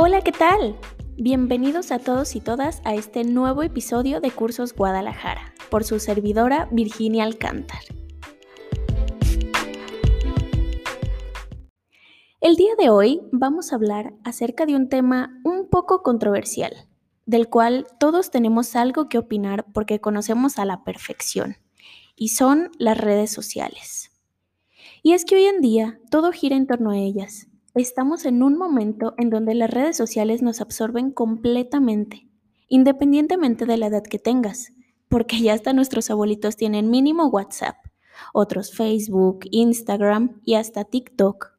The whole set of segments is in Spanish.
Hola, ¿qué tal? Bienvenidos a todos y todas a este nuevo episodio de Cursos Guadalajara por su servidora Virginia Alcántar. El día de hoy vamos a hablar acerca de un tema un poco controversial, del cual todos tenemos algo que opinar porque conocemos a la perfección, y son las redes sociales. Y es que hoy en día todo gira en torno a ellas. Estamos en un momento en donde las redes sociales nos absorben completamente, independientemente de la edad que tengas, porque ya hasta nuestros abuelitos tienen mínimo WhatsApp, otros Facebook, Instagram y hasta TikTok.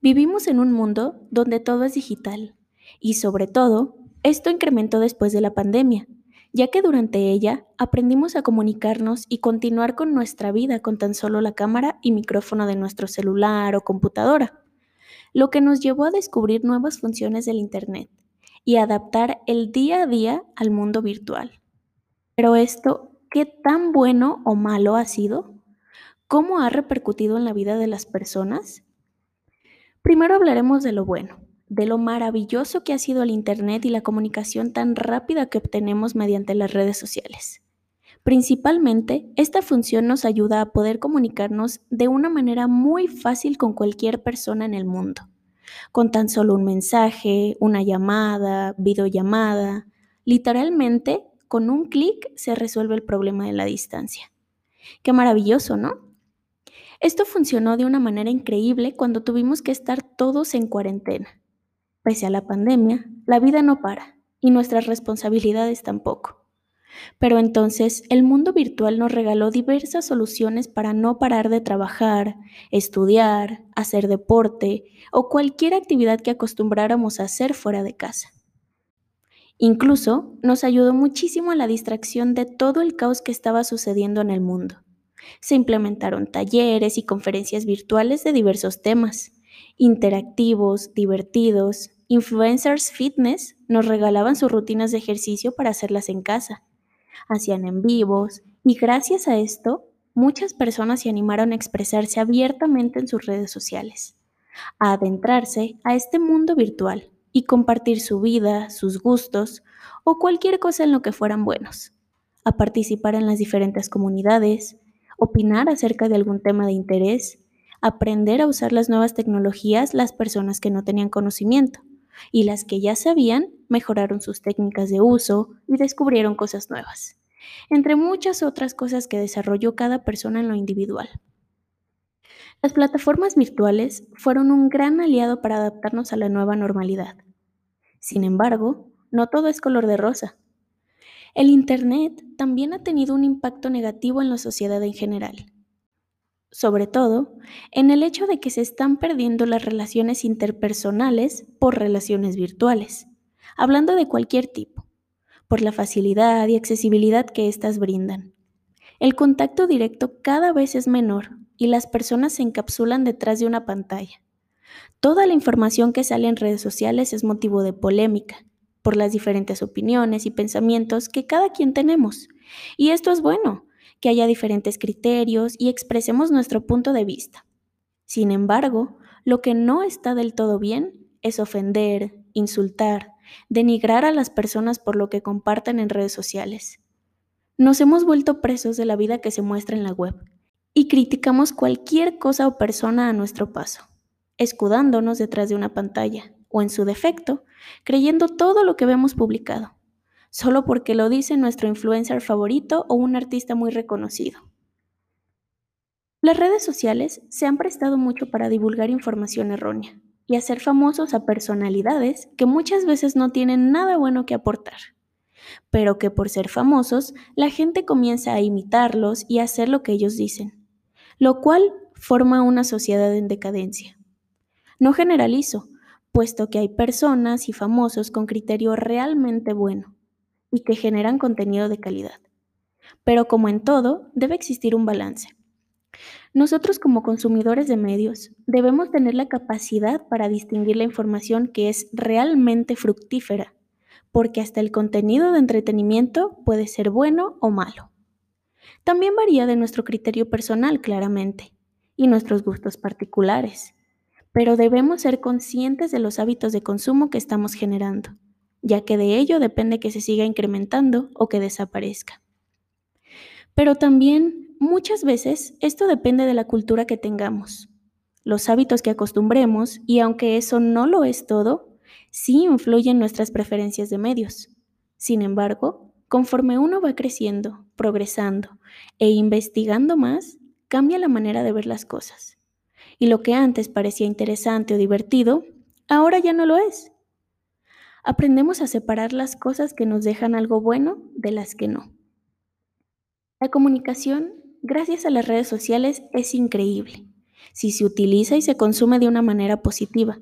Vivimos en un mundo donde todo es digital y sobre todo, esto incrementó después de la pandemia, ya que durante ella aprendimos a comunicarnos y continuar con nuestra vida con tan solo la cámara y micrófono de nuestro celular o computadora, lo que nos llevó a descubrir nuevas funciones del Internet y adaptar el día a día al mundo virtual. Pero esto, ¿qué tan bueno o malo ha sido? ¿Cómo ha repercutido en la vida de las personas? Primero hablaremos de lo bueno, de lo maravilloso que ha sido el Internet y la comunicación tan rápida que obtenemos mediante las redes sociales. Principalmente, esta función nos ayuda a poder comunicarnos de una manera muy fácil con cualquier persona en el mundo, con tan solo un mensaje, una llamada, videollamada, literalmente con un clic se resuelve el problema de la distancia. Qué maravilloso, ¿no? Esto funcionó de una manera increíble cuando tuvimos que estar todos en cuarentena. Pese a la pandemia, la vida no para y nuestras responsabilidades tampoco. Pero entonces el mundo virtual nos regaló diversas soluciones para no parar de trabajar, estudiar, hacer deporte o cualquier actividad que acostumbráramos a hacer fuera de casa. Incluso nos ayudó muchísimo a la distracción de todo el caos que estaba sucediendo en el mundo. Se implementaron talleres y conferencias virtuales de diversos temas, interactivos, divertidos. Influencers fitness nos regalaban sus rutinas de ejercicio para hacerlas en casa. Hacían en vivos y gracias a esto muchas personas se animaron a expresarse abiertamente en sus redes sociales, a adentrarse a este mundo virtual y compartir su vida, sus gustos o cualquier cosa en lo que fueran buenos, a participar en las diferentes comunidades, opinar acerca de algún tema de interés, aprender a usar las nuevas tecnologías las personas que no tenían conocimiento y las que ya sabían mejoraron sus técnicas de uso y descubrieron cosas nuevas, entre muchas otras cosas que desarrolló cada persona en lo individual. Las plataformas virtuales fueron un gran aliado para adaptarnos a la nueva normalidad. Sin embargo, no todo es color de rosa. El Internet también ha tenido un impacto negativo en la sociedad en general, sobre todo en el hecho de que se están perdiendo las relaciones interpersonales por relaciones virtuales, hablando de cualquier tipo, por la facilidad y accesibilidad que éstas brindan. El contacto directo cada vez es menor y las personas se encapsulan detrás de una pantalla. Toda la información que sale en redes sociales es motivo de polémica, por las diferentes opiniones y pensamientos que cada quien tenemos. Y esto es bueno, que haya diferentes criterios y expresemos nuestro punto de vista. Sin embargo, lo que no está del todo bien es ofender, insultar, denigrar a las personas por lo que comparten en redes sociales. Nos hemos vuelto presos de la vida que se muestra en la web y criticamos cualquier cosa o persona a nuestro paso, escudándonos detrás de una pantalla o en su defecto, creyendo todo lo que vemos publicado, solo porque lo dice nuestro influencer favorito o un artista muy reconocido. Las redes sociales se han prestado mucho para divulgar información errónea y hacer famosos a personalidades que muchas veces no tienen nada bueno que aportar, pero que por ser famosos la gente comienza a imitarlos y a hacer lo que ellos dicen, lo cual forma una sociedad en decadencia. No generalizo, puesto que hay personas y famosos con criterio realmente bueno y que generan contenido de calidad. Pero como en todo, debe existir un balance. Nosotros como consumidores de medios debemos tener la capacidad para distinguir la información que es realmente fructífera, porque hasta el contenido de entretenimiento puede ser bueno o malo. También varía de nuestro criterio personal, claramente, y nuestros gustos particulares pero debemos ser conscientes de los hábitos de consumo que estamos generando, ya que de ello depende que se siga incrementando o que desaparezca. Pero también muchas veces esto depende de la cultura que tengamos, los hábitos que acostumbremos y aunque eso no lo es todo, sí influyen nuestras preferencias de medios. Sin embargo, conforme uno va creciendo, progresando e investigando más, cambia la manera de ver las cosas. Y lo que antes parecía interesante o divertido, ahora ya no lo es. Aprendemos a separar las cosas que nos dejan algo bueno de las que no. La comunicación, gracias a las redes sociales, es increíble, si se utiliza y se consume de una manera positiva.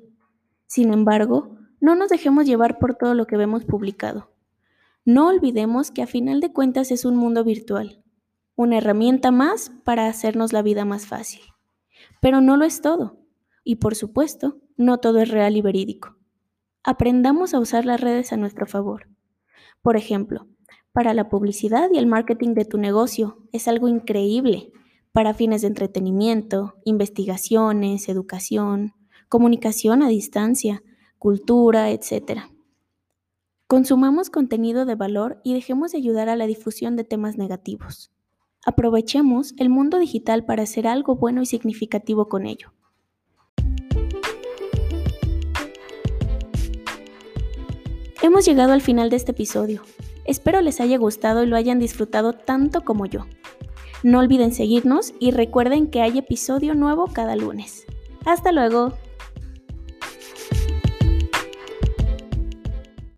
Sin embargo, no nos dejemos llevar por todo lo que vemos publicado. No olvidemos que a final de cuentas es un mundo virtual, una herramienta más para hacernos la vida más fácil. Pero no lo es todo. Y por supuesto, no todo es real y verídico. Aprendamos a usar las redes a nuestro favor. Por ejemplo, para la publicidad y el marketing de tu negocio. Es algo increíble para fines de entretenimiento, investigaciones, educación, comunicación a distancia, cultura, etc. Consumamos contenido de valor y dejemos de ayudar a la difusión de temas negativos. Aprovechemos el mundo digital para hacer algo bueno y significativo con ello. Hemos llegado al final de este episodio. Espero les haya gustado y lo hayan disfrutado tanto como yo. No olviden seguirnos y recuerden que hay episodio nuevo cada lunes. Hasta luego.